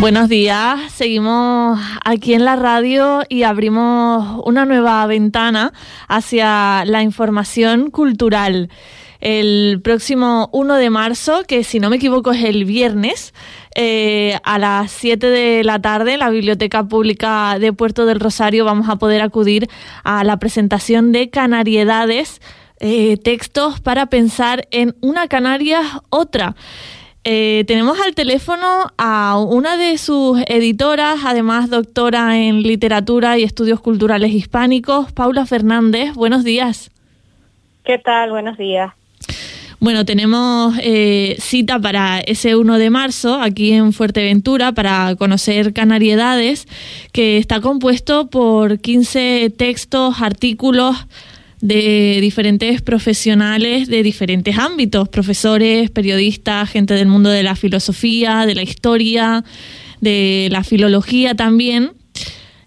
Buenos días, seguimos aquí en la radio y abrimos una nueva ventana hacia la información cultural. El próximo 1 de marzo, que si no me equivoco es el viernes, eh, a las 7 de la tarde en la Biblioteca Pública de Puerto del Rosario vamos a poder acudir a la presentación de Canariedades, eh, textos para pensar en una Canaria, otra. Eh, tenemos al teléfono a una de sus editoras, además doctora en literatura y estudios culturales hispánicos, Paula Fernández. Buenos días. ¿Qué tal? Buenos días. Bueno, tenemos eh, cita para ese 1 de marzo aquí en Fuerteventura para conocer Canariedades, que está compuesto por 15 textos, artículos, de diferentes profesionales de diferentes ámbitos, profesores, periodistas, gente del mundo de la filosofía, de la historia, de la filología también.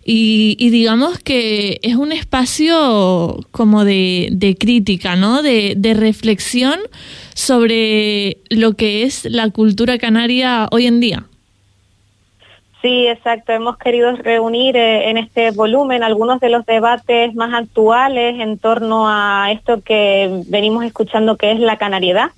Y, digamos que es un espacio como de, crítica, ¿no? De, de, reflexión sobre lo que es la cultura canaria hoy en día. Sí, exacto. Hemos querido reunir eh, en este volumen algunos de los debates más actuales en torno a esto que venimos escuchando que es la canariedad.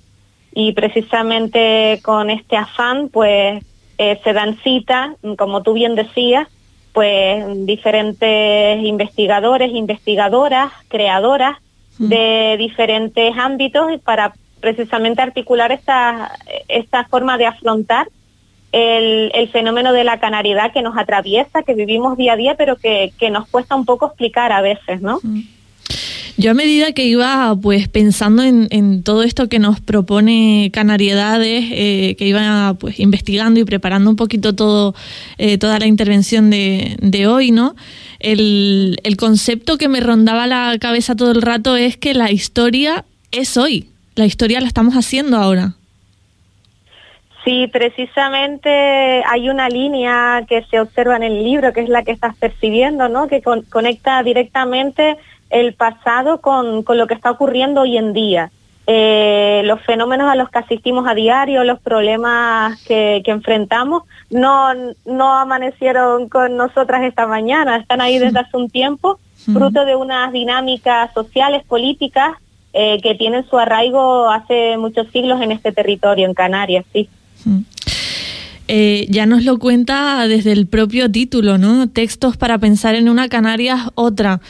Y precisamente con este afán, pues eh, se dan cita, como tú bien decías, pues diferentes investigadores, investigadoras, creadoras de diferentes ámbitos para precisamente articular esta, esta forma de afrontar el, fenómeno de la canariedad que nos atraviesa, que vivimos día a día, pero que, nos cuesta un poco explicar a veces, ¿no? Yo a medida que iba pues pensando en, todo esto que nos propone Canariedades, eh, que iba pues investigando y preparando un poquito todo eh, toda la intervención de, de hoy, ¿no? El, el concepto que me rondaba la cabeza todo el rato es que la historia es hoy, la historia la estamos haciendo ahora. Sí, precisamente hay una línea que se observa en el libro, que es la que estás percibiendo, ¿no? Que conecta directamente el pasado con, lo que está ocurriendo hoy en día. Eh, los fenómenos a los que asistimos a diario, los problemas que, enfrentamos, no, no amanecieron con nosotras esta mañana, están ahí desde hace un tiempo, fruto de unas dinámicas sociales, políticas, eh, que tienen su arraigo hace muchos siglos en este territorio, en Canarias, sí. Eh, ya nos lo cuenta desde el propio título, ¿no? Textos para pensar en una Canarias otra.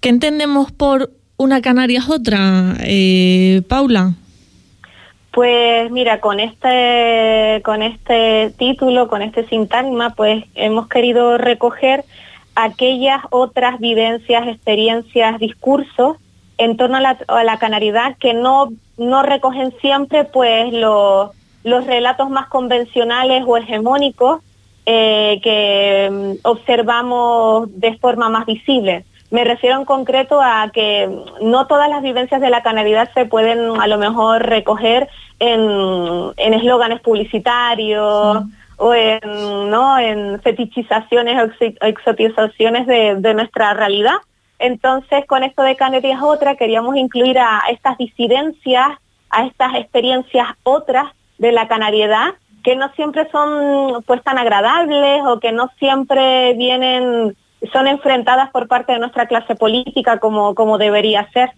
¿Qué entendemos por una Canarias otra, eh, Paula? Pues mira, con este, con este título, con este sintagma, pues hemos querido recoger aquellas otras vivencias, experiencias, discursos en torno a la, a canaridad que no, no recogen siempre pues los los relatos más convencionales o hegemónicos eh, que mm, observamos de forma más visible. Me refiero en concreto a que no todas las vivencias de la canalidad se pueden a lo mejor recoger en eslóganes publicitarios o en, ¿no? en fetichizaciones o exotizaciones de, de, nuestra realidad. Entonces, con esto de Canarias Otra, queríamos incluir a estas disidencias, a estas experiencias otras de la canariedad que no siempre son pues tan agradables o que no siempre vienen son enfrentadas por parte de nuestra clase política como, como debería ser.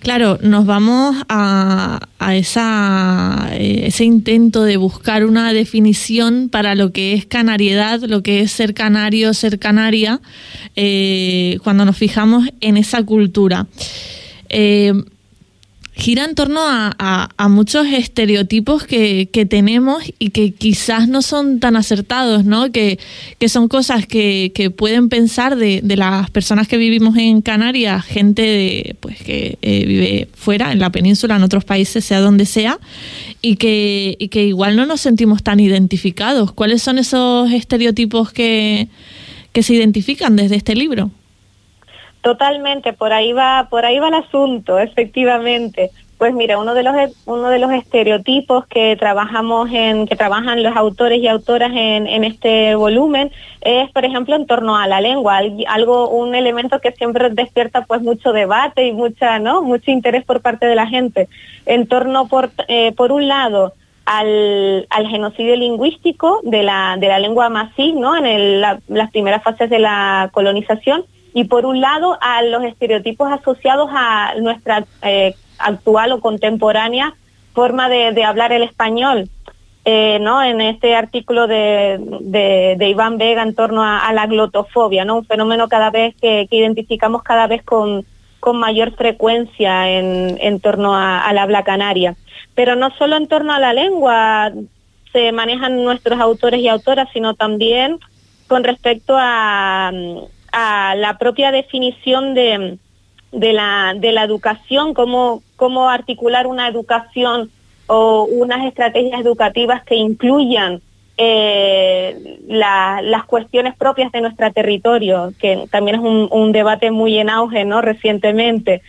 Claro, nos vamos a, a esa, eh, ese intento de buscar una definición para lo que es canariedad, lo que es ser canario, ser canaria, eh, cuando nos fijamos en esa cultura. Eh, gira en torno a, muchos estereotipos que, tenemos y que quizás no son tan acertados, ¿no? Que, son cosas que, pueden pensar de, las personas que vivimos en Canarias, gente de, pues que eh, vive fuera, en la península, en otros países, sea donde sea, y que, y que igual no nos sentimos tan identificados. ¿Cuáles son esos estereotipos que, que se identifican desde este libro? Totalmente, por ahí va, por ahí va el asunto, efectivamente. Pues mira, uno de los uno de los estereotipos que trabajamos en que trabajan los autores y autoras en, este volumen es, por ejemplo, en torno a la lengua, algo un elemento que siempre despierta pues mucho debate y mucha no mucho interés por parte de la gente en torno por eh, por un lado al, al, genocidio lingüístico de la, de la lengua masí, ¿no? En las primeras fases de la colonización y por un lado a los estereotipos asociados a nuestra eh, actual o contemporánea forma de, hablar el español. Eh, ¿no? en este artículo de, de, Iván Vega en torno a, la glotofobia, ¿no? un fenómeno cada vez que, identificamos cada vez con, con mayor frecuencia en, en torno a, al habla canaria. Pero no solo en torno a la lengua se manejan nuestros autores y autoras, sino también con respecto a, a la propia definición de, de la, de la educación, cómo, cómo articular una educación o unas estrategias educativas que incluyan eh, las cuestiones propias de nuestro territorio, que también es un, debate muy en auge ¿no? recientemente.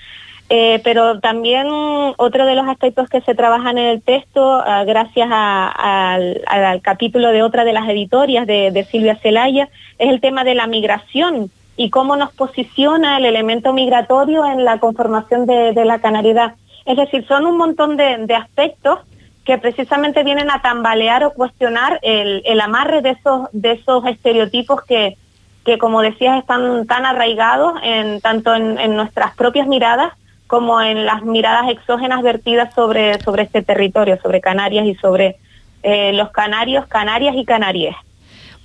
Eh, pero también otro de los aspectos que se trabajan en el texto, uh, gracias al, capítulo de otra de las editorias de Silvia Celaya, es el tema de la migración y cómo nos posiciona el elemento migratorio en la conformación de, la canaridad. Es decir, son un montón de, aspectos que precisamente vienen a tambalear o cuestionar el, amarre de esos, de esos estereotipos que, que, como decías, están tan arraigados tanto en, nuestras propias miradas como en las miradas exógenas vertidas sobre, sobre este territorio, sobre Canarias y sobre eh, los canarios, canarias y canaries.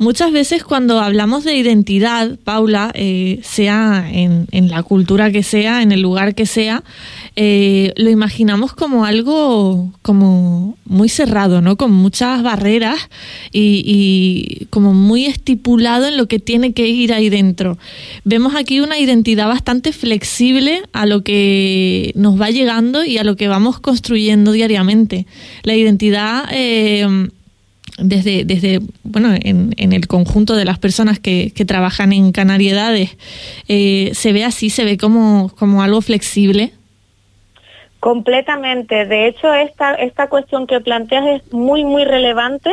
Muchas veces cuando hablamos de identidad, Paula, eh, sea en, la cultura que sea, en el lugar que sea, eh, lo imaginamos como algo como muy cerrado, ¿no? Con muchas barreras y, y, como muy estipulado en lo que tiene que ir ahí dentro. Vemos aquí una identidad bastante flexible a lo que nos va llegando y a lo que vamos construyendo diariamente. La identidad eh, desde, desde bueno, en, en, el conjunto de las personas que, que trabajan en Canariedades, eh, ¿se ve así? ¿Se ve como, como algo flexible? Completamente. De hecho, esta, esta cuestión que planteas es muy, muy relevante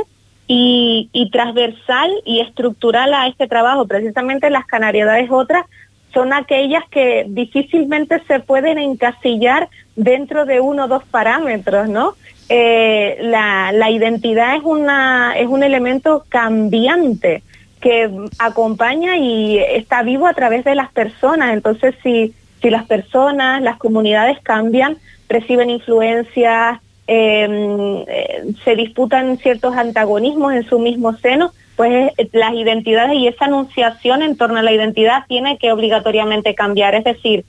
y, y transversal y estructural a este trabajo. Precisamente las Canariedades otras son aquellas que difícilmente se pueden encasillar dentro de uno o dos parámetros, ¿no? Eh, la, la, identidad es, una, es un elemento cambiante que acompaña y está vivo a través de las personas. Entonces, si, si las personas, las comunidades cambian, reciben influencias, em, eh, se disputan ciertos antagonismos en su mismo seno, pues eh, las identidades y esa anunciación en torno a la identidad tiene que obligatoriamente cambiar. Es decir,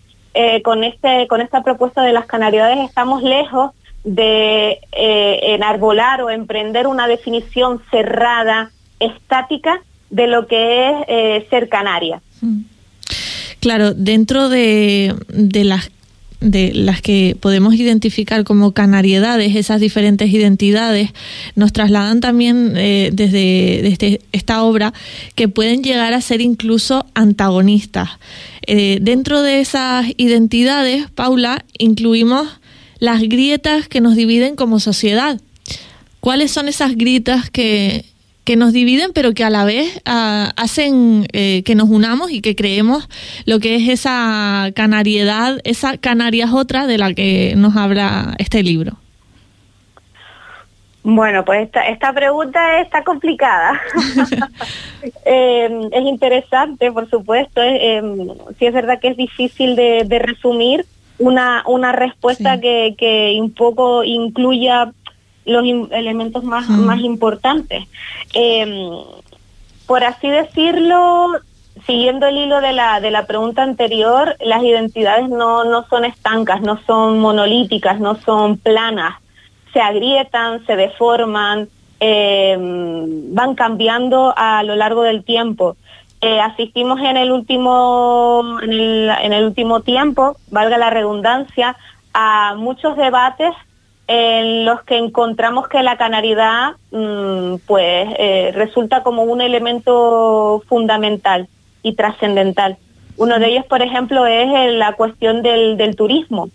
con, este, con esta propuesta de las canariedades estamos lejos de eh, enarbolar o emprender una definición cerrada, estática, de lo que es eh, ser canaria. Claro, dentro de, de las de las que podemos identificar como canariedades, esas diferentes identidades, nos trasladan también eh, desde, desde, esta obra que pueden llegar a ser incluso antagonistas. Eh, dentro de esas identidades, Paula, incluimos las grietas que nos dividen como sociedad. ¿Cuáles son esas grietas que, que nos dividen, pero que a la vez ah, hacen eh, que nos unamos y que creemos lo que es esa canariedad, esa Canarias otra de la que nos habla este libro? Bueno, pues esta, esta pregunta está complicada. Em, es interesante, por supuesto. Eh, sí es verdad que es difícil de, de resumir, una, una respuesta que, que un poco incluya los elementos más, más importantes. Em, por así decirlo, siguiendo el hilo de la, de la pregunta anterior, las identidades no, no son estancas, no son monolíticas, no son planas, se agrietan, se deforman, em, van cambiando a lo largo del tiempo. Eh, asistimos en el último en el, en el último tiempo, valga la redundancia, a muchos debates en los que encontramos que la canaridad mm, pues eh, resulta como un elemento fundamental y trascendental. Uno de ellos, por ejemplo, es la cuestión del, del turismo,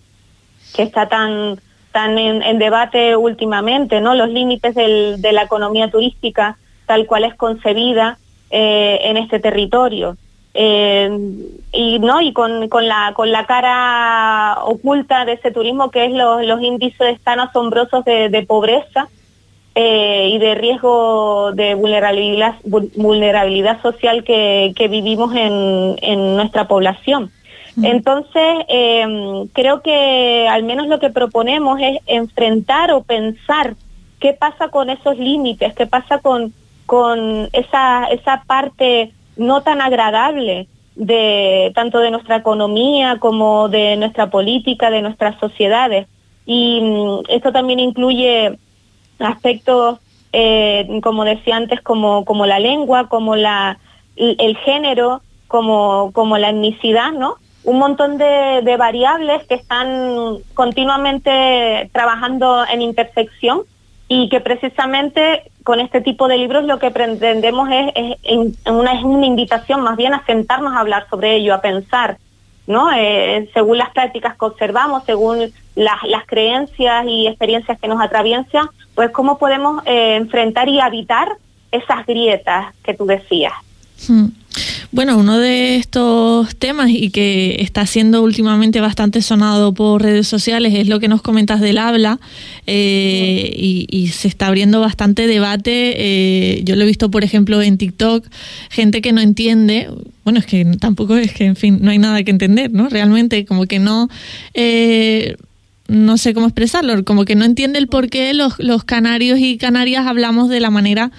que está tan están en, debate últimamente, ¿no? Los límites de la economía turística tal cual es concebida eh, en este territorio. Eh, y no y con, con, la con la cara oculta de ese turismo que es los índices tan asombrosos de, pobreza eh, y de riesgo de vulnerabilidad vulnerabilidad social que, que vivimos en, en nuestra población. Entonces, em, creo que al menos lo que proponemos es enfrentar o pensar qué pasa con esos límites, qué pasa con, con esa, esa parte no tan agradable de tanto de nuestra economía como de nuestra política, de nuestras sociedades. Y mm, esto también incluye aspectos, eh, como decía antes, como, como la lengua, como la, el género, como, como la etnicidad, ¿no? un montón de, variables que están continuamente trabajando en intersección y que precisamente con este tipo de libros lo que pretendemos es, una, es una invitación más bien a sentarnos a hablar sobre ello, a pensar, ¿no? Eh, según las prácticas que observamos, según las, las creencias y experiencias que nos atraviesan, pues cómo podemos eh, enfrentar y habitar esas grietas que tú decías. Hmm. Bueno, uno de estos temas y que está siendo últimamente bastante sonado por redes sociales es lo que nos comentas del habla eh, y, se está abriendo bastante debate. Eh, yo lo he visto, por ejemplo, en TikTok, gente que no entiende, bueno, es que tampoco es que, en fin, no hay nada que entender, ¿no? Realmente como que no... Eh, no sé cómo expresarlo, como que no entiende el por qué los canarios y canarias hablamos de la manera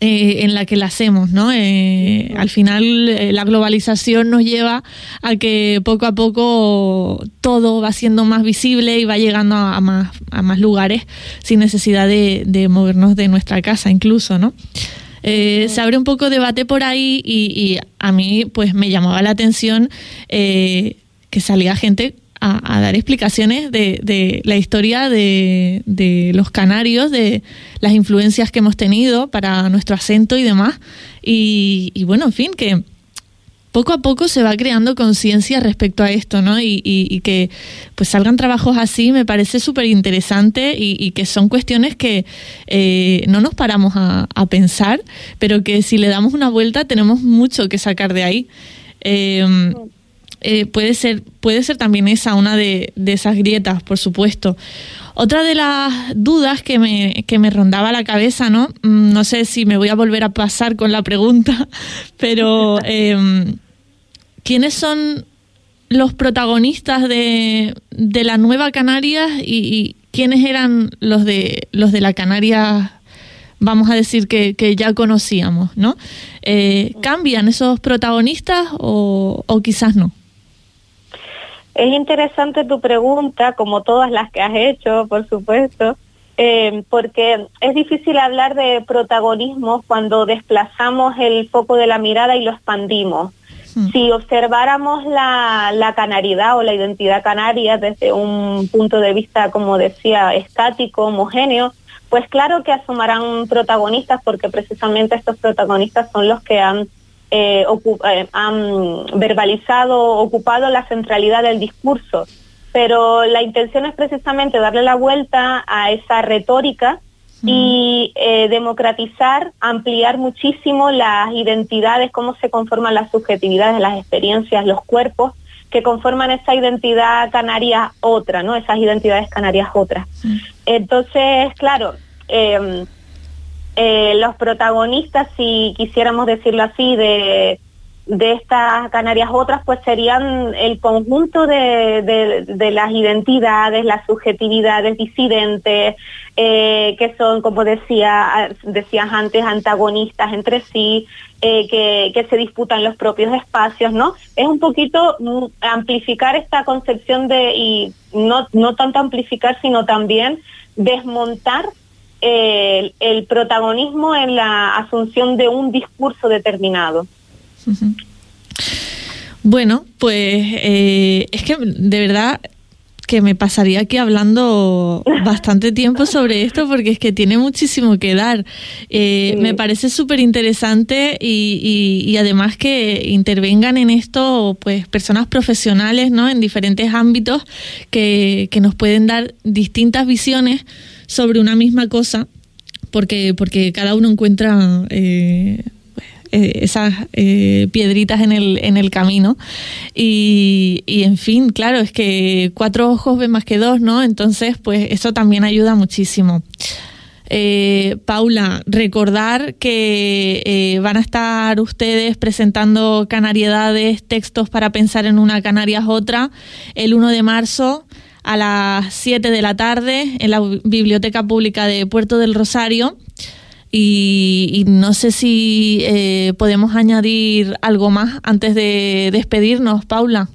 eh, en la que la hacemos, ¿no? Eh, al final eh, la globalización nos lleva a que poco a poco todo va siendo más visible y va llegando a, más, a más lugares sin necesidad de, movernos de nuestra casa incluso, ¿no? se abre un poco debate por ahí y, y, a mí pues me llamaba la atención que salía gente a, dar explicaciones de, de la historia de, los canarios, de las influencias que hemos tenido para nuestro acento y demás. Y, bueno, en fin, que poco a poco se va creando conciencia respecto a esto, ¿no? Y, y, que pues salgan trabajos así me parece súper interesante y, que son cuestiones que eh, no nos paramos a, a, pensar, pero que si le damos una vuelta tenemos mucho que sacar de ahí. Eh, eh, puede, ser, puede ser también esa una de, esas grietas, por supuesto. Otra de las dudas que me, que me rondaba la cabeza, ¿no? Mm, no sé si me voy a volver a pasar con la pregunta, pero em, ¿quiénes son los protagonistas de, de la nueva Canarias y, quiénes eran los de los de la Canarias vamos a decir que, que ya conocíamos, ¿no? Eh, ¿Cambian esos protagonistas o, o quizás no? Es interesante tu pregunta, como todas las que has hecho, por supuesto, eh, porque es difícil hablar de protagonismo cuando desplazamos el foco de la mirada y lo expandimos. Hmm. Si observáramos la, la canaridad o la identidad canaria desde un punto de vista, como decía, estático, homogéneo, pues claro que asomarán protagonistas porque precisamente estos protagonistas son los que han eh, eh, han verbalizado, ocupado la centralidad del discurso. Pero la intención es precisamente darle la vuelta a esa retórica y eh, democratizar, ampliar muchísimo las identidades, cómo se conforman las subjetividades, las experiencias, los cuerpos que conforman esa identidad canaria otra, ¿no? Esas identidades canarias otras. Entonces, claro, eh, eh, los protagonistas, si quisiéramos decirlo así, de, de estas Canarias otras, pues serían el conjunto de, de, las identidades, las subjetividades disidentes, eh, que son, como decía, decías antes, antagonistas entre sí, eh, que, que se disputan los propios espacios, ¿no? Es un poquito mm, amplificar esta concepción de, y no, no tanto amplificar, sino también desmontar el, protagonismo en la asunción de un discurso determinado. Bueno, pues eh, es que de verdad que me pasaría aquí hablando bastante tiempo sobre esto porque es que tiene muchísimo que dar. Eh, me parece súper interesante y, y, además que intervengan en esto pues personas profesionales ¿no? en diferentes ámbitos que, que nos pueden dar distintas visiones sobre una misma cosa porque, porque cada uno encuentra... Eh, eh, esas eh, piedritas en el, en el camino. Y, y, en fin, claro, es que cuatro ojos ven más que dos, ¿no? Entonces, pues eso también ayuda muchísimo. Eh, Paula, recordar que van a estar ustedes presentando Canariedades, textos para pensar en una Canarias otra, el 1 de marzo a las 7 de la tarde en la Biblioteca Pública de Puerto del Rosario. Y, no sé si eh, podemos añadir algo más antes de despedirnos, Paula.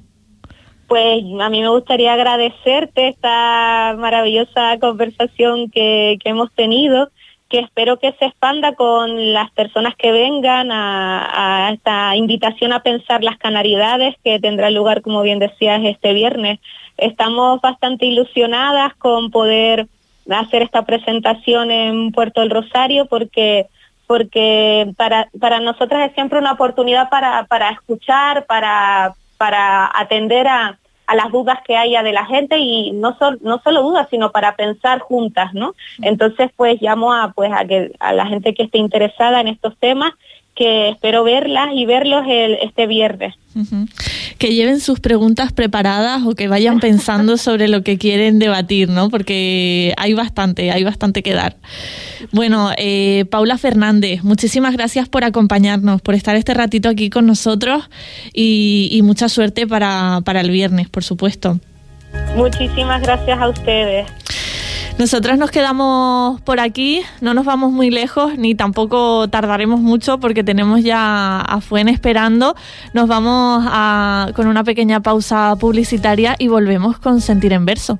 Pues a mí me gustaría agradecerte esta maravillosa conversación que, hemos tenido, que espero que se expanda con las personas que vengan a, a, esta invitación a pensar las canariedades que tendrá lugar, como bien decías, este viernes. Estamos bastante ilusionadas con poder hacer esta presentación en Puerto del Rosario porque porque para, para nosotras es siempre una oportunidad para, para escuchar, para, para atender a, a las dudas que haya de la gente y no, no solo dudas, sino para pensar juntas, ¿no? Entonces, pues llamo a, pues, a, que, a la gente que esté interesada en estos temas que espero verlas y verlos el, este viernes. Que lleven sus preguntas preparadas o que vayan pensando sobre lo que quieren debatir, ¿no? Porque hay bastante, hay bastante que dar. Bueno, eh, Paula Fernández, muchísimas gracias por acompañarnos, por estar este ratito aquí con nosotros y, y mucha suerte para, para el viernes, por supuesto. Muchísimas gracias a ustedes. Nosotras nos quedamos por aquí, no nos vamos muy lejos ni tampoco tardaremos mucho porque tenemos ya a Fuen esperando. Nos vamos a, con una pequeña pausa publicitaria y volvemos con Sentir en Verso.